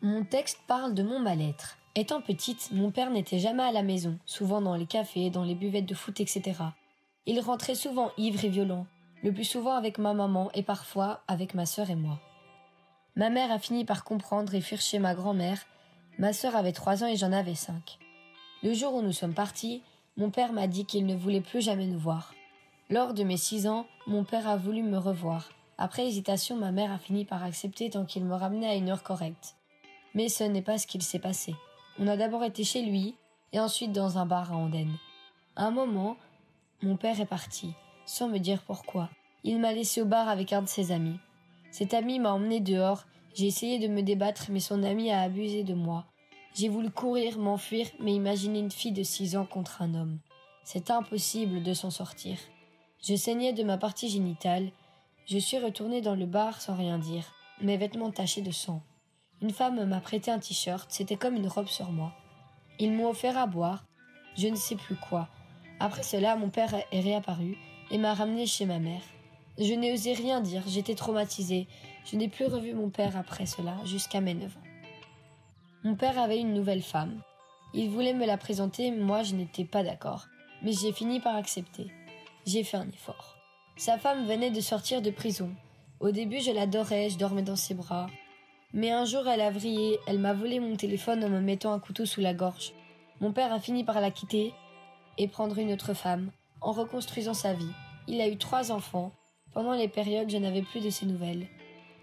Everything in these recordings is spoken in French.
Mon texte parle de mon mal-être. Étant petite, mon père n'était jamais à la maison, souvent dans les cafés, dans les buvettes de foot, etc. Il rentrait souvent ivre et violent, le plus souvent avec ma maman et parfois avec ma sœur et moi. Ma mère a fini par comprendre et fuir chez ma grand-mère. Ma sœur avait trois ans et j'en avais cinq. Le jour où nous sommes partis, mon père m'a dit qu'il ne voulait plus jamais nous voir. Lors de mes six ans, mon père a voulu me revoir. Après hésitation, ma mère a fini par accepter tant qu'il me ramenait à une heure correcte. Mais ce n'est pas ce qu'il s'est passé. On a d'abord été chez lui et ensuite dans un bar à Andenne. À un moment, mon père est parti, sans me dire pourquoi. Il m'a laissé au bar avec un de ses amis. Cet ami m'a emmené dehors. J'ai essayé de me débattre, mais son ami a abusé de moi. J'ai voulu courir, m'enfuir, mais imaginez une fille de six ans contre un homme. C'est impossible de s'en sortir. Je saignais de ma partie génitale. Je suis retourné dans le bar sans rien dire, mes vêtements tachés de sang. Une femme m'a prêté un t-shirt, c'était comme une robe sur moi. Ils m'ont offert à boire, je ne sais plus quoi. Après cela, mon père est réapparu et m'a ramené chez ma mère. Je n'ai osé rien dire, j'étais traumatisée. Je n'ai plus revu mon père après cela, jusqu'à mes 9 ans. Mon père avait une nouvelle femme. Il voulait me la présenter, moi je n'étais pas d'accord. Mais j'ai fini par accepter. J'ai fait un effort. Sa femme venait de sortir de prison. Au début, je l'adorais, je dormais dans ses bras. Mais un jour, elle a vrillé, elle m'a volé mon téléphone en me mettant un couteau sous la gorge. Mon père a fini par la quitter et prendre une autre femme, en reconstruisant sa vie. Il a eu trois enfants, pendant les périodes, je n'avais plus de ses nouvelles.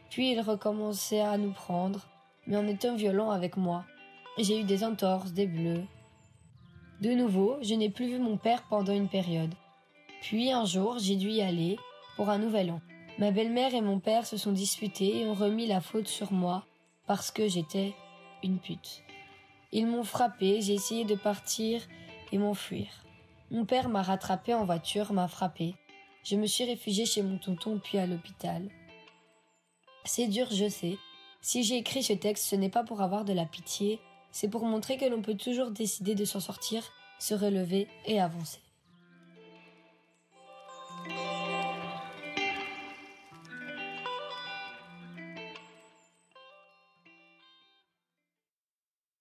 Puis il recommençait à nous prendre, mais en étant violent avec moi. J'ai eu des entorses, des bleus. De nouveau, je n'ai plus vu mon père pendant une période. Puis un jour, j'ai dû y aller pour un nouvel an. Ma belle-mère et mon père se sont disputés et ont remis la faute sur moi parce que j'étais une pute. Ils m'ont frappé, j'ai essayé de partir et m'enfuir. Mon père m'a rattrapé en voiture, m'a frappé. Je me suis réfugiée chez mon tonton puis à l'hôpital. C'est dur, je sais. Si j'ai écrit ce texte, ce n'est pas pour avoir de la pitié, c'est pour montrer que l'on peut toujours décider de s'en sortir, se relever et avancer.